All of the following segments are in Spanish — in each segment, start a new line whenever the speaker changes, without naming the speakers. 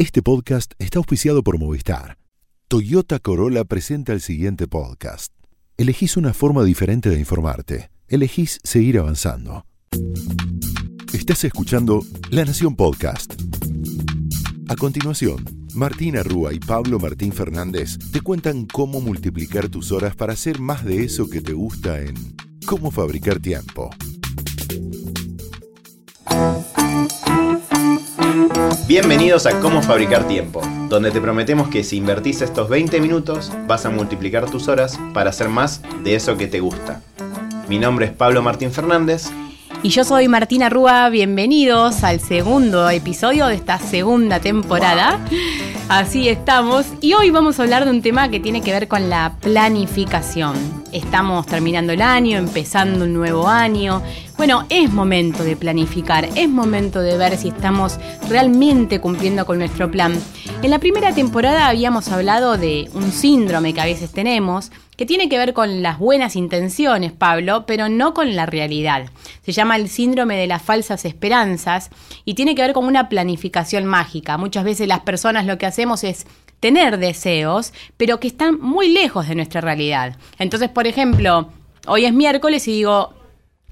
Este podcast está auspiciado por Movistar. Toyota Corolla presenta el siguiente podcast. Elegís una forma diferente de informarte. Elegís seguir avanzando. Estás escuchando La Nación Podcast. A continuación, Martina Rúa y Pablo Martín Fernández te cuentan cómo multiplicar tus horas para hacer más de eso que te gusta en Cómo fabricar tiempo.
Bienvenidos a Cómo Fabricar Tiempo, donde te prometemos que si invertís estos 20 minutos vas a multiplicar tus horas para hacer más de eso que te gusta. Mi nombre es Pablo Martín Fernández.
Y yo soy Martina Rúa, bienvenidos al segundo episodio de esta segunda temporada. Así estamos. Y hoy vamos a hablar de un tema que tiene que ver con la planificación. Estamos terminando el año, empezando un nuevo año. Bueno, es momento de planificar, es momento de ver si estamos realmente cumpliendo con nuestro plan. En la primera temporada habíamos hablado de un síndrome que a veces tenemos, que tiene que ver con las buenas intenciones, Pablo, pero no con la realidad. Se llama el síndrome de las falsas esperanzas y tiene que ver con una planificación mágica. Muchas veces las personas lo que hacemos es tener deseos, pero que están muy lejos de nuestra realidad. Entonces, por ejemplo, hoy es miércoles y digo,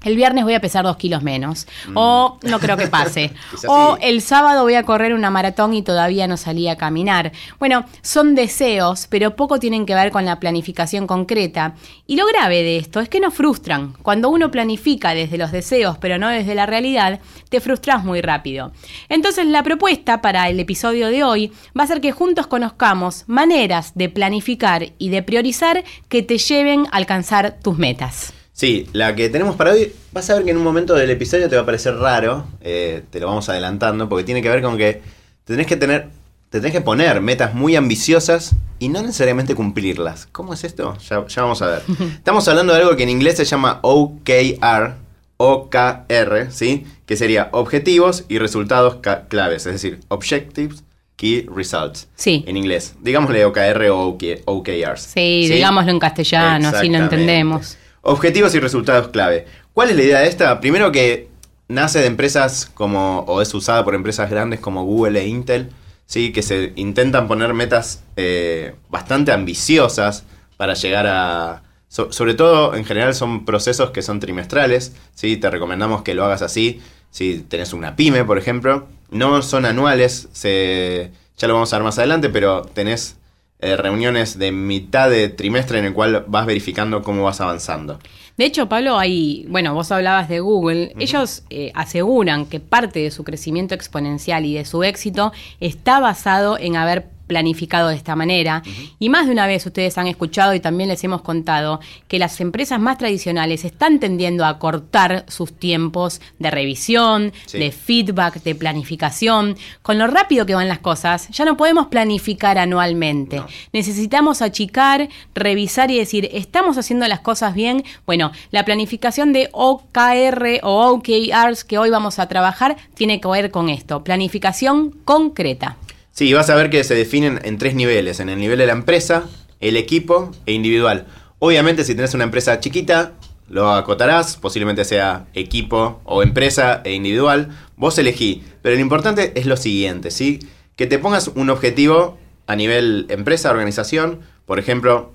el viernes voy a pesar dos kilos menos. Mm. O no creo que pase. o el sábado voy a correr una maratón y todavía no salí a caminar. Bueno, son deseos, pero poco tienen que ver con la planificación concreta. Y lo grave de esto es que nos frustran. Cuando uno planifica desde los deseos, pero no desde la realidad, te frustras muy rápido. Entonces la propuesta para el episodio de hoy va a ser que juntos conozcamos maneras de planificar y de priorizar que te lleven a alcanzar tus metas.
Sí, la que tenemos para hoy, vas a ver que en un momento del episodio te va a parecer raro, eh, te lo vamos adelantando, porque tiene que ver con que tenés que tener, te tenés que poner metas muy ambiciosas y no necesariamente cumplirlas. ¿Cómo es esto? Ya, vamos a ver. Estamos hablando de algo que en inglés se llama OKR, OKR, ¿sí? Que sería objetivos y resultados claves, es decir, Objectives, Key Results.
Sí.
En inglés. Digámosle OKR o OKRs.
Sí, ¿sí? digámoslo en castellano, así lo entendemos.
Objetivos y resultados clave. ¿Cuál es la idea de esta? Primero que nace de empresas como, o es usada por empresas grandes como Google e Intel, ¿sí? que se intentan poner metas eh, bastante ambiciosas para llegar a... sobre todo, en general, son procesos que son trimestrales, ¿sí? te recomendamos que lo hagas así, si tenés una pyme, por ejemplo. No son anuales, se, ya lo vamos a ver más adelante, pero tenés eh, reuniones de mitad de trimestre en el cual vas verificando cómo vas avanzando.
De hecho, Pablo, hay, bueno, vos hablabas de Google, ellos eh, aseguran que parte de su crecimiento exponencial y de su éxito está basado en haber planificado de esta manera. Y más de una vez ustedes han escuchado y también les hemos contado que las empresas más tradicionales están tendiendo a cortar sus tiempos de revisión, de feedback, de planificación. Con lo rápido que van las cosas, ya no podemos planificar anualmente. Necesitamos achicar, revisar y decir, ¿estamos haciendo las cosas bien? Bueno, la planificación de OKR o OKRs que hoy vamos a trabajar tiene que ver con esto, planificación concreta.
Sí, vas a ver que se definen en tres niveles, en el nivel de la empresa, el equipo e individual. Obviamente si tenés una empresa chiquita, lo acotarás, posiblemente sea equipo o empresa e individual, vos elegí. Pero lo importante es lo siguiente, ¿sí? Que te pongas un objetivo a nivel empresa, organización, por ejemplo,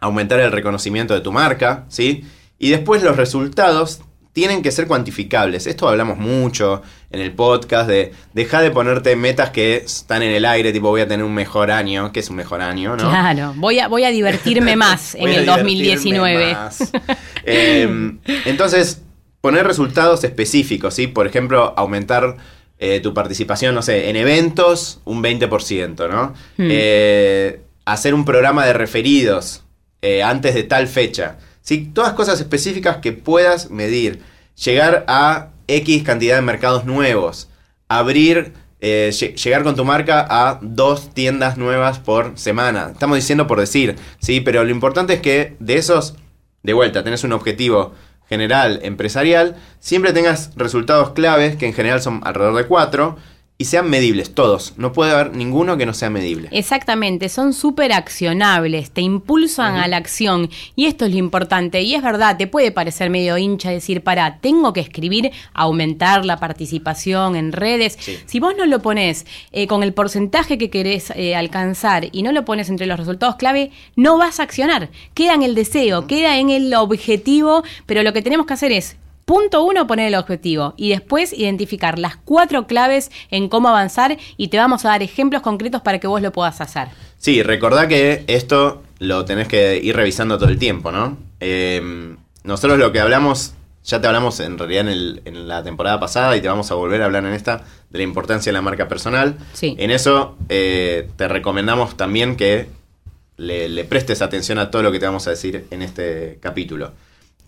aumentar el reconocimiento de tu marca, ¿sí? Y después los resultados tienen que ser cuantificables. Esto hablamos mucho en el podcast de deja de ponerte metas que están en el aire, tipo voy a tener un mejor año, que es un mejor año, ¿no?
Claro, voy a, voy a divertirme más en el 2019.
Em, entonces, poner resultados específicos, ¿sí? Por ejemplo, aumentar eh, tu participación, no sé, en eventos un 20%, ¿no? Hmm. Eh, hacer un programa de referidos eh, antes de tal fecha. ¿Sí? Todas cosas específicas que puedas medir. Llegar a X cantidad de mercados nuevos. Abrir, eh, llegar con tu marca a dos tiendas nuevas por semana. Estamos diciendo por decir, ¿sí? Pero lo importante es que de esos, de vuelta, tenés un objetivo general, empresarial, siempre tengas resultados claves, que en general son alrededor de cuatro, y sean medibles, todos. No puede haber ninguno que no sea medible.
Exactamente, son súper accionables, te impulsan a la acción y esto es lo importante. Y es verdad, te puede parecer medio hincha decir, para, tengo que escribir, aumentar la participación en redes. Si vos no lo pones eh, con el porcentaje que querés eh, alcanzar y no lo pones entre los resultados clave, no vas a accionar. Queda en el deseo, queda en el objetivo, pero lo que tenemos que hacer es Punto uno, poner el objetivo y después identificar las cuatro claves en cómo avanzar y te vamos a dar ejemplos concretos para que vos lo puedas hacer.
Sí, recordá que esto lo tenés que ir revisando todo el tiempo, ¿no? Em, nosotros lo que hablamos, ya te hablamos en realidad en, la temporada pasada y te vamos a volver a hablar en esta de la importancia de la marca personal.
Sí.
En eso eh, te recomendamos también que le, le prestes atención a todo lo que te vamos a decir en este capítulo.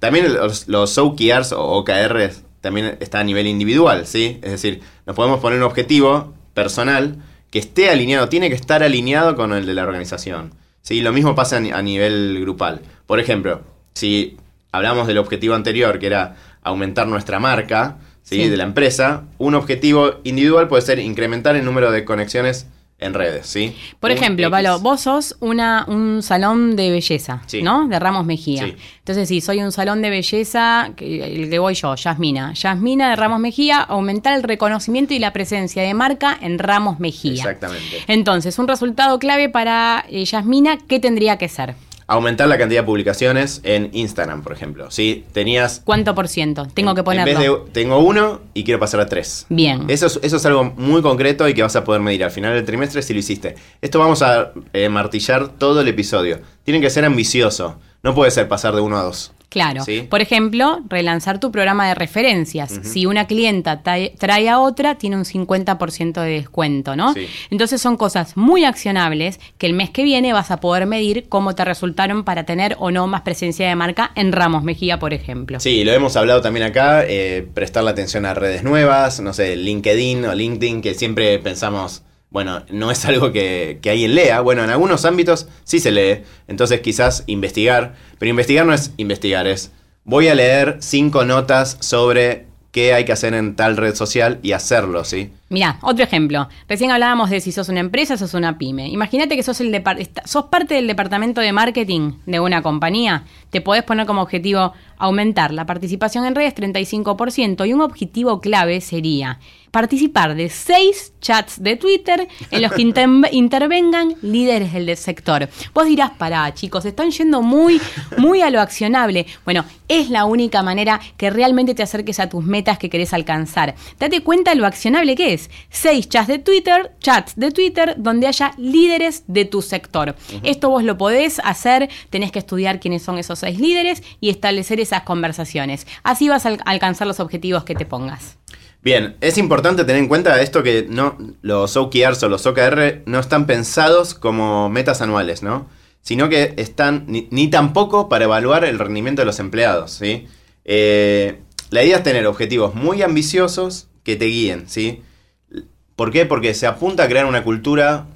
También los, los OKRs o OKRs también está a nivel individual, ¿sí? Es decir, nos podemos poner un objetivo personal que esté alineado, tiene que estar alineado con el de la organización. ¿sí? Lo mismo pasa a nivel grupal. Por ejemplo, si hablamos del objetivo anterior, que era aumentar nuestra marca ¿sí? de la empresa, un objetivo individual puede ser incrementar el número de conexiones en redes, ¿sí?
Por ejemplo, Palo, vos sos una, un salón de belleza, ¿no? De Ramos Mejía. Entonces, si soy un salón de belleza, que, el que voy yo, Yasmina. Yasmina de Ramos Mejía, aumentar el reconocimiento y la presencia de marca en Ramos Mejía.
Exactamente.
Entonces, un resultado clave para eh, Yasmina, ¿qué tendría que ser?
Aumentar la cantidad de publicaciones en Instagram, por ejemplo. Si tenías...
¿Cuánto por ciento? Tengo que ponerlo.
En vez de, tengo uno y quiero pasar a tres.
Bien.
Eso es, eso es algo muy concreto y que vas a poder medir al final del trimestre si lo hiciste. Esto vamos a eh, martillar todo el episodio. Tiene que ser ambicioso. No puede ser pasar de uno a dos.
Claro. Por ejemplo, relanzar tu programa de referencias. Si una clienta trae a otra, tiene un 50% de descuento, ¿no? Entonces son cosas muy accionables que el mes que viene vas a poder medir cómo te resultaron para tener o no más presencia de marca en Ramos Mejía, por ejemplo.
Sí, lo hemos hablado también acá, eh, prestar la atención a redes nuevas, no sé, LinkedIn o LinkedIn, que siempre pensamos bueno, no es algo que, que, alguien lea. Bueno, en algunos ámbitos sí se lee. Entonces quizás investigar. Pero investigar no es investigar, es voy a leer cinco notas sobre qué hay que hacer en tal red social y hacerlo, ¿sí?
Mira, otro ejemplo. Recién hablábamos de si sos una empresa sos una pyme. Imagínate que sos, el sos parte del departamento de marketing de una compañía. Te podés poner como objetivo aumentar la participación en redes 35% y un objetivo clave sería participar de seis chats de Twitter en los que intervengan líderes del sector. Vos dirás, pará, chicos, están yendo muy, muy a lo accionable. Bueno, es la única manera que realmente te acerques a tus metas que querés alcanzar. Date cuenta lo accionable que es. Seis chats de Twitter, chats de Twitter donde haya líderes de tu sector. Esto vos lo podés hacer, tenés que estudiar quiénes son esos seis líderes y establecer esas conversaciones. Así vas a alcanzar los objetivos que te pongas.
Bien, es importante tener en cuenta esto que no los OKRs o los OKR no están pensados como metas anuales, ¿no? Sino que están ni, tampoco para evaluar el rendimiento de los empleados, ¿sí? Eh, la idea es tener objetivos muy ambiciosos que te guíen, ¿sí? ¿Por qué? Porque se apunta a crear una cultura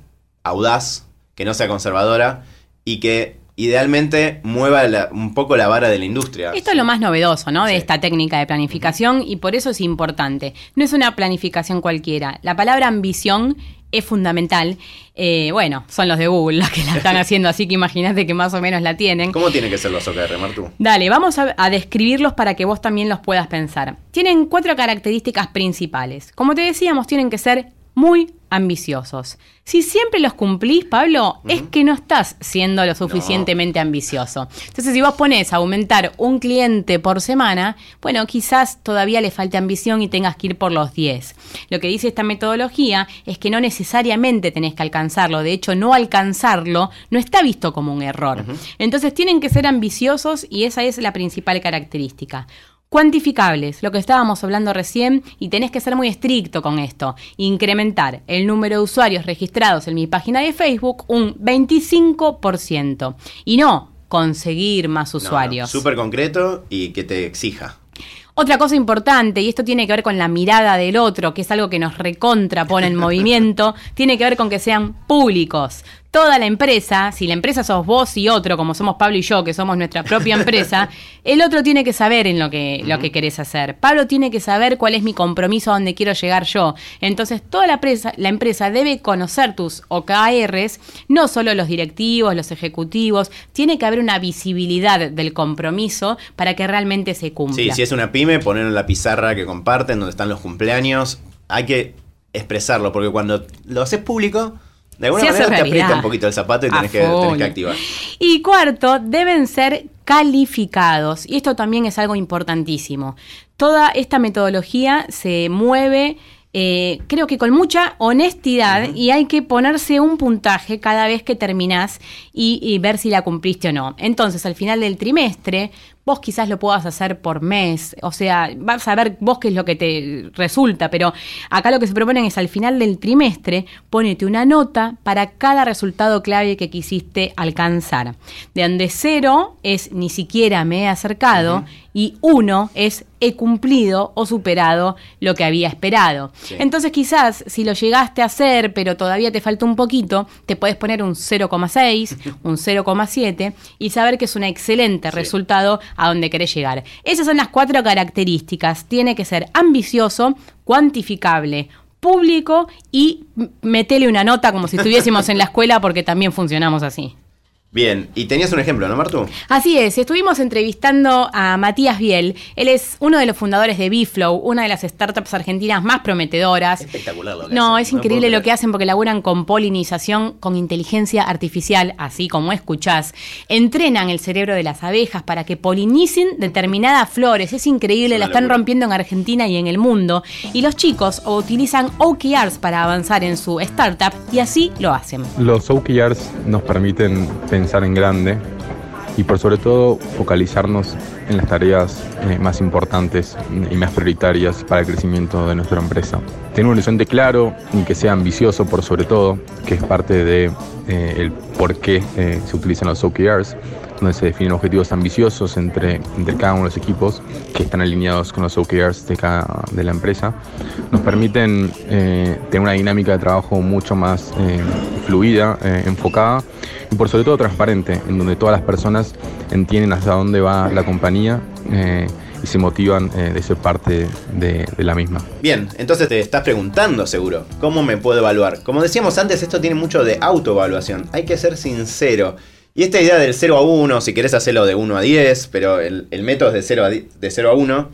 audaz, que no sea conservadora y que idealmente mueva un poco la vara de la industria.
Esto es lo más novedoso, ¿no? De esta técnica de planificación y por eso es importante. No es una planificación cualquiera. La palabra ambición es fundamental. Eh, bueno, son los de Google los que la están haciendo, así que imagínate que más o menos la tienen.
¿Cómo tienen que ser los OKR, Martu?
Dale, vamos a, a, describirlos para que vos también los puedas pensar. Tienen cuatro características principales. Como te decíamos, tienen que ser muy ambiciosos. Si siempre los cumplís, Pablo, es que no estás siendo lo suficientemente ambicioso. Entonces, si vos pones a aumentar un cliente por semana, bueno, quizás todavía le falte ambición y tengas que ir por los 10. Lo que dice esta metodología es que no necesariamente tenés que alcanzarlo. De hecho, no alcanzarlo no está visto como un error. Entonces, tienen que ser ambiciosos y esa es la principal característica. Cuantificables, lo que estábamos hablando recién, y tenés que ser muy estricto con esto. Incrementar el número de usuarios registrados en mi página de Facebook un 25%. Y no conseguir más usuarios.
Súper concreto y que te exija.
Otra cosa importante, y esto tiene que ver con la mirada del otro, que es algo que nos recontra pone en movimiento, tiene que ver con que sean públicos. Toda la empresa, si la empresa sos vos y otro, como somos Pablo y yo, que somos nuestra propia empresa, el otro tiene que saber en lo que, lo que querés hacer. Pablo tiene que saber cuál es mi compromiso a dónde quiero llegar yo. Entonces, toda la empresa, la empresa debe conocer tus OKRs, no solo los directivos, los ejecutivos, tiene que haber una visibilidad del compromiso para que realmente se cumpla.
Sí, si es una pyme, poner en la pizarra que comparten, donde están los cumpleaños, hay que expresarlo, porque cuando lo haces público, de alguna manera te
realidad.
aprieta un poquito el zapato y tenés que, tenés que activar.
Y cuarto, deben ser calificados. Y esto también es algo importantísimo. Toda esta metodología se mueve, eh, creo que con mucha honestidad, y hay que ponerse un puntaje cada vez que terminás y, y ver si la cumpliste o no. Entonces, al final del trimestre, vos quizás lo puedas hacer por mes, o sea, vas a ver vos qué es lo que te resulta, pero acá lo que se proponen es al final del trimestre, ponete una nota para cada resultado clave que quisiste alcanzar. De donde cero es ni siquiera me he acercado y uno es he cumplido o superado lo que había esperado.
Sí.
Entonces quizás si lo llegaste a hacer, pero todavía te falta un poquito, te puedes poner un 0,6, un 0,7 y saber que es un excelente
Sí.
resultado a donde querés llegar. Esas son las cuatro características. Tiene que ser ambicioso, cuantificable, público y metele una nota como si estuviésemos en la escuela porque también funcionamos así.
Bien, y tenías un ejemplo, ¿no, Martu?
Así es, estuvimos entrevistando a Matías Biel. Él es uno de los fundadores de Biflow, una de las startups argentinas más prometedoras.
Espectacular lo que
No,
hacen,
es
no
increíble lo que hacen porque laburan con polinización, con inteligencia artificial, así como escuchás. Entrenan el cerebro de las abejas para que polinicen determinadas flores. Es increíble,
Es
la están rompiendo en Argentina y en el mundo. Y los chicos utilizan OKRs para avanzar en su startup y así lo hacen.
Los OKRs nos permiten pensar en grande y por sobre todo focalizarnos en las tareas eh, más importantes y más prioritarias para el crecimiento de nuestra empresa. Tener un horizonte claro y que sea ambicioso por sobre todo, que es parte de eh, el por qué eh, se utilizan los OKRs, donde se definen objetivos ambiciosos entre, entre cada uno de los equipos que están alineados con los OKRs de cada de la empresa, nos permiten eh, tener una dinámica de trabajo mucho más eh, fluida, eh, enfocada y por sobre todo transparente, en donde todas las personas entienden hasta dónde va la compañía eh, y se motivan eh, de ser parte de, la misma.
Bien, entonces te estás preguntando seguro, ¿cómo me puedo evaluar? Como decíamos antes, esto tiene mucho de autoevaluación, hay que ser sincero. Y esta idea del 0 a 1, si querés hacerlo de 1 a 10, pero el, método es de 0 a, de 0 a 1,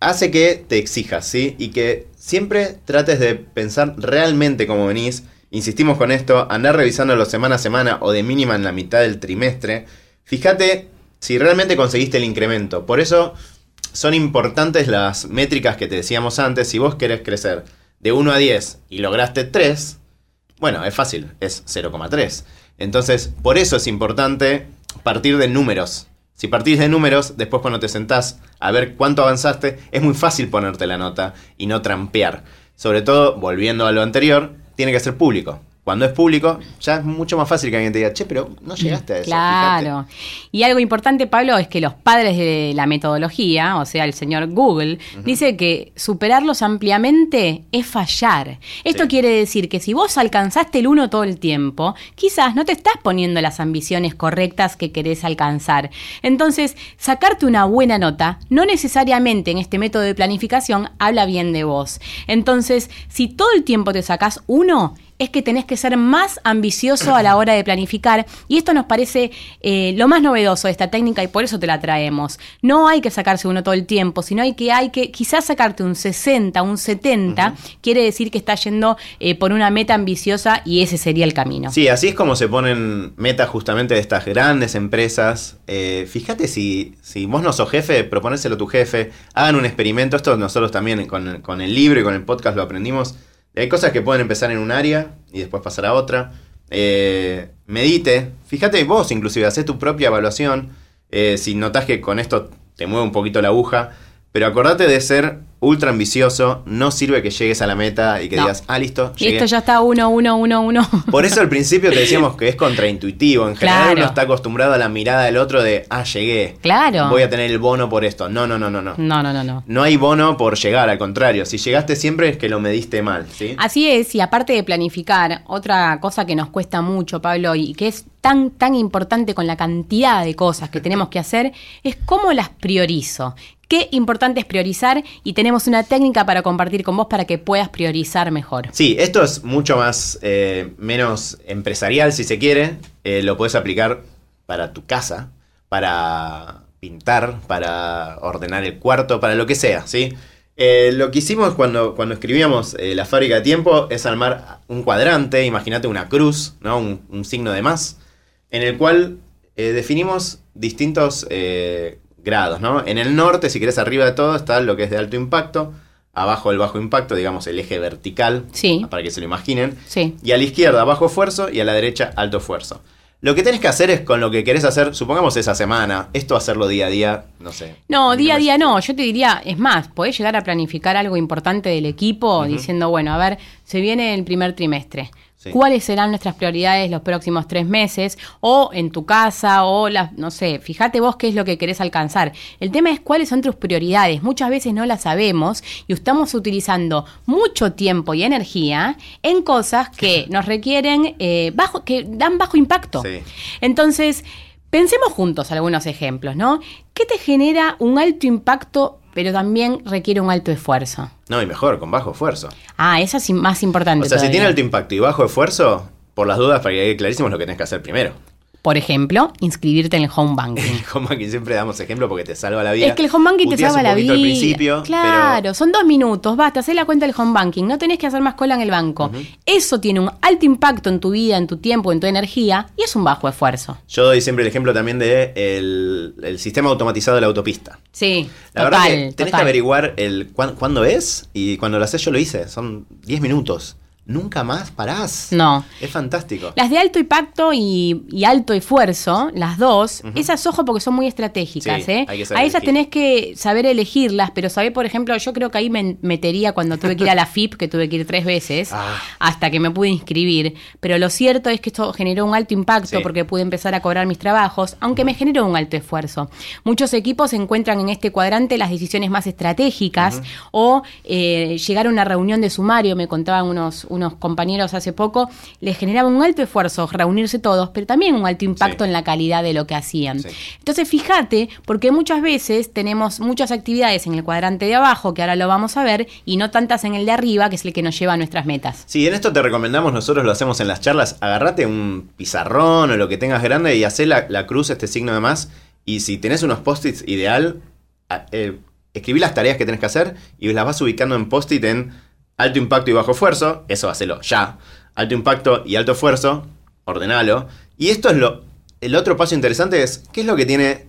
hace que te exijas, ¿sí? Y que siempre trates de pensar realmente cómo venís. Insistimos con esto, andar revisándolo semana a semana o de mínima en la mitad del trimestre. Fíjate si realmente conseguiste el incremento. Por eso son importantes las métricas que te decíamos antes. Si vos querés crecer de 1 a 10 y lograste 3, bueno, es fácil, es 0,3. Entonces, por eso es importante partir de números. Si partís de números, después cuando te sentás a ver cuánto avanzaste, es muy fácil ponerte la nota y no trampear. Sobre todo, volviendo a lo anterior, tiene que ser público. Cuando es público, ya es mucho más fácil que alguien te diga, che, pero no llegaste a eso. fíjate".
Claro. Y algo importante, Pablo, es que los padres de la metodología, o sea, el señor Google, dice que superarlos ampliamente es fallar. Esto
Sí.
quiere decir que si vos alcanzaste el uno todo el tiempo, quizás no te estás poniendo las ambiciones correctas que querés alcanzar. Entonces, sacarte una buena nota no necesariamente en este método de planificación habla bien de vos. Entonces, si todo el tiempo te sacás uno, es que tenés que ser más ambicioso a la hora de planificar y esto nos parece eh, lo más novedoso de esta técnica y por eso te la traemos. No hay que sacarse uno todo el tiempo, sino hay que, hay que quizás sacarte un 60, un 70, quiere decir que estás yendo eh, por una meta ambiciosa y ese sería el camino.
Sí, así es como se ponen metas justamente de estas grandes empresas. Eh, fíjate si, si vos no sos jefe, proponéselo a tu jefe, hagan un experimento. Esto nosotros también con, con el libro y con el podcast lo aprendimos. Hay cosas que pueden empezar en un área y después pasar a otra. Eh, medite, fíjate vos inclusive, hacé tu propia evaluación. Eh, si notás que con esto te mueve un poquito la aguja, Pero acordate de ser ultra ambicioso. No sirve que llegues a la meta y que
No.
digas, ah, listo, llegué.
Listo, ya está uno, uno, uno, uno.
Por eso al principio te decíamos que es contraintuitivo. En general
Claro.
uno está acostumbrado a la mirada del otro de, ah, llegué.
Claro.
Voy a tener el bono por esto. No, no, no, no, no.
No, no, no, no.
No hay bono por llegar, al contrario. Si llegaste siempre es que lo mediste mal, ¿sí?
Así es, y aparte de planificar, otra cosa que nos cuesta mucho, Pablo, y que es tan, tan importante con la cantidad de cosas que tenemos que hacer, es cómo las priorizo. Qué importante es priorizar y tenemos una técnica para compartir con vos para que puedas priorizar mejor.
Sí, esto es mucho más, eh, menos empresarial si se quiere. Eh, lo puedes aplicar para tu casa, para pintar, para ordenar el cuarto, para lo que sea, ¿sí? Eh, lo que hicimos cuando, cuando escribíamos La fábrica de tiempo es armar un cuadrante, imagínate una cruz, ¿no? Un, signo de más, en el cual definimos distintos grados, ¿no? En el norte, si querés arriba de todo, está lo que es de alto impacto, abajo el bajo impacto, digamos el eje vertical,
Sí.
para que se lo imaginen,
Sí.
y a la izquierda bajo esfuerzo y a la derecha alto esfuerzo. Lo que tenés que hacer es con lo que querés hacer, supongamos esa semana, esto hacerlo día a día, no sé.
No, día a día no. Yo te diría, es más, podés llegar a planificar algo importante del equipo diciendo, bueno, a ver, se viene el primer trimestre.
Sí.
¿Cuáles serán nuestras prioridades los próximos tres meses? O en tu casa, o las, no sé, fíjate vos qué es lo que querés alcanzar. El tema es cuáles son tus prioridades. Muchas veces no las sabemos y estamos utilizando mucho tiempo y energía en cosas que nos requieren eh, bajo, que dan bajo impacto.
Sí.
Entonces, pensemos juntos algunos ejemplos, ¿no? ¿Qué te genera un alto impacto, pero también requiere un alto esfuerzo?
No, y mejor, con bajo esfuerzo.
Ah, eso es más importante.
O sea, si tiene alto impacto y bajo esfuerzo, por las dudas, para que quede clarísimo, es lo que tenés que hacer primero.
Por ejemplo, inscribirte en el home banking.
Como aquí siempre damos ejemplo porque te salva la vida.
Es que el home banking te salva
un
la vida.
al principio,
claro,
pero
son dos minutos, basta, hacer la cuenta del home banking, no tenés que hacer más cola en el banco. Eso tiene un alto impacto en tu vida, en tu tiempo, en tu energía y es un bajo esfuerzo.
yo doy siempre el ejemplo también de el, el sistema automatizado de la autopista.
Sí,
La
total,
verdad que tenés
total.
que averiguar el cuán- cuándo es y cuando lo haces yo lo hice. Son 10 minutos. Nunca más parás.
No.
Es fantástico.
Las de alto impacto y, y alto esfuerzo, las dos, esas ojo porque son muy estratégicas.
Sí,
¿eh?
hay que saber
A esas
elegir.
tenés que saber elegirlas, pero saber, por ejemplo, yo creo que ahí me metería cuando tuve que ir a la FIP, que tuve que ir tres veces,
Ah.
hasta que me pude inscribir. Pero lo cierto es que esto generó un alto impacto
Sí.
porque pude empezar a cobrar mis trabajos, aunque me generó un alto esfuerzo. Muchos equipos encuentran en este cuadrante las decisiones más estratégicas o eh, llegar a una reunión de sumario, me contaban unos, unos compañeros hace poco, les generaba un alto esfuerzo reunirse todos, pero también un alto impacto
Sí.
en la calidad de lo que hacían.
Sí.
Entonces, fíjate, porque muchas veces tenemos muchas actividades en el cuadrante de abajo, que ahora lo vamos a ver, y no tantas en el de arriba, que es el que nos lleva a nuestras metas.
Sí, en esto te recomendamos, nosotros lo hacemos en las charlas, agarrate un pizarrón o lo que tengas grande y hacé la, la cruz, este signo de más, y si tenés unos post-its ideal, eh, escribí las tareas que tenés que hacer y las vas ubicando en post-it en alto impacto y bajo esfuerzo, eso hacelo ya, alto impacto y alto esfuerzo, ordenalo, y esto es lo, el otro paso interesante es, ¿qué es lo que tiene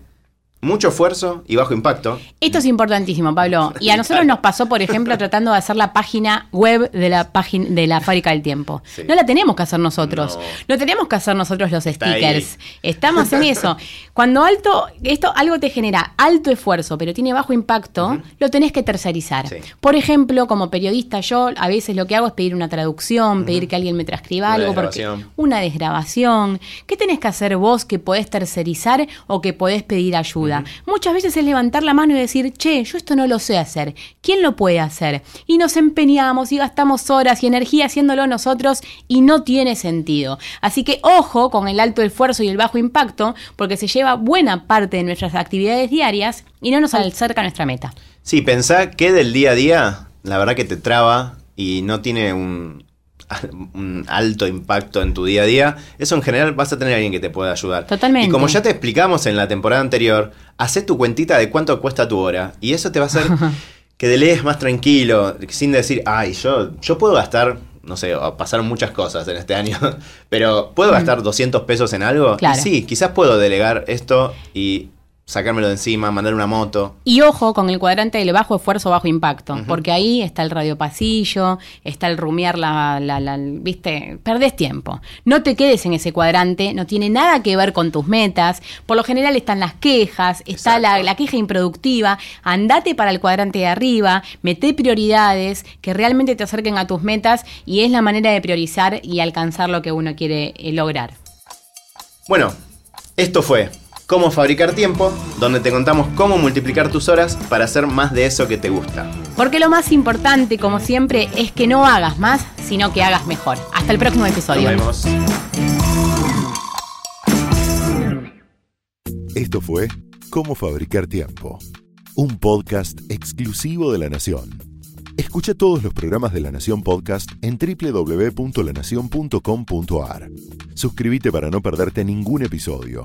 mucho esfuerzo y bajo impacto?
Esto es importantísimo, Pablo. Y a nosotros nos pasó, por ejemplo, tratando de hacer la página web de la página de la fábrica del tiempo.
Sí.
No la tenemos que hacer nosotros.
No.
No, tenemos que hacer nosotros los stickers. Estamos en eso. Cuando alto, esto algo te genera alto esfuerzo, pero tiene bajo impacto, lo tenés que tercerizar.
Sí.
Por ejemplo, como periodista, yo a veces lo que hago es pedir una traducción, pedir que alguien me transcriba
Una
algo, porque una desgrabación. ¿Qué tenés que hacer vos que podés tercerizar o que podés pedir ayuda? Muchas veces es levantar la mano y decir, che, yo esto no lo sé hacer. ¿Quién lo puede hacer? Y nos empeñamos y gastamos horas y energía haciéndolo nosotros y no tiene sentido. Así que ojo con el alto esfuerzo y el bajo impacto, porque se lleva buena parte de nuestras actividades diarias y no nos acerca a nuestra meta.
Sí, pensá que del día a día, la verdad que te traba y no tiene un, un alto impacto en tu día a día. Eso en general vas a tener a alguien que te pueda ayudar.
Totalmente.
Y como ya te explicamos en la temporada anterior, hacé tu cuentita de cuánto cuesta tu hora. Y eso te va a hacer que delees más tranquilo, sin decir, ay, yo, yo puedo gastar. No sé, pasaron muchas cosas en este año, pero ¿puedo gastar 200 pesos en algo?
Claro.
Y sí, quizás puedo delegar esto y sacármelo de encima, mandar una moto.
Y ojo con el cuadrante del bajo esfuerzo, bajo impacto, porque ahí está el radiopasillo, está el rumiar la, la, la, viste, perdés tiempo. No te quedes en ese cuadrante, no tiene nada que ver con tus metas. Por lo general están las quejas, está la, la, queja improductiva. Andate para el cuadrante de arriba, mete prioridades que realmente te acerquen a tus metas y es la manera de priorizar y alcanzar lo que uno quiere eh, lograr.
Bueno, esto fue Cómo fabricar tiempo, donde te contamos cómo multiplicar tus horas para hacer más de eso que te gusta.
Porque lo más importante, como siempre, es que no hagas más, sino que hagas mejor. Hasta el próximo episodio.
Nos vemos.
Esto fue Cómo fabricar tiempo, un podcast exclusivo de La Nación. Escucha todos los programas de La Nación Podcast en www.lanacion.com.ar. Suscríbete para no perderte ningún episodio.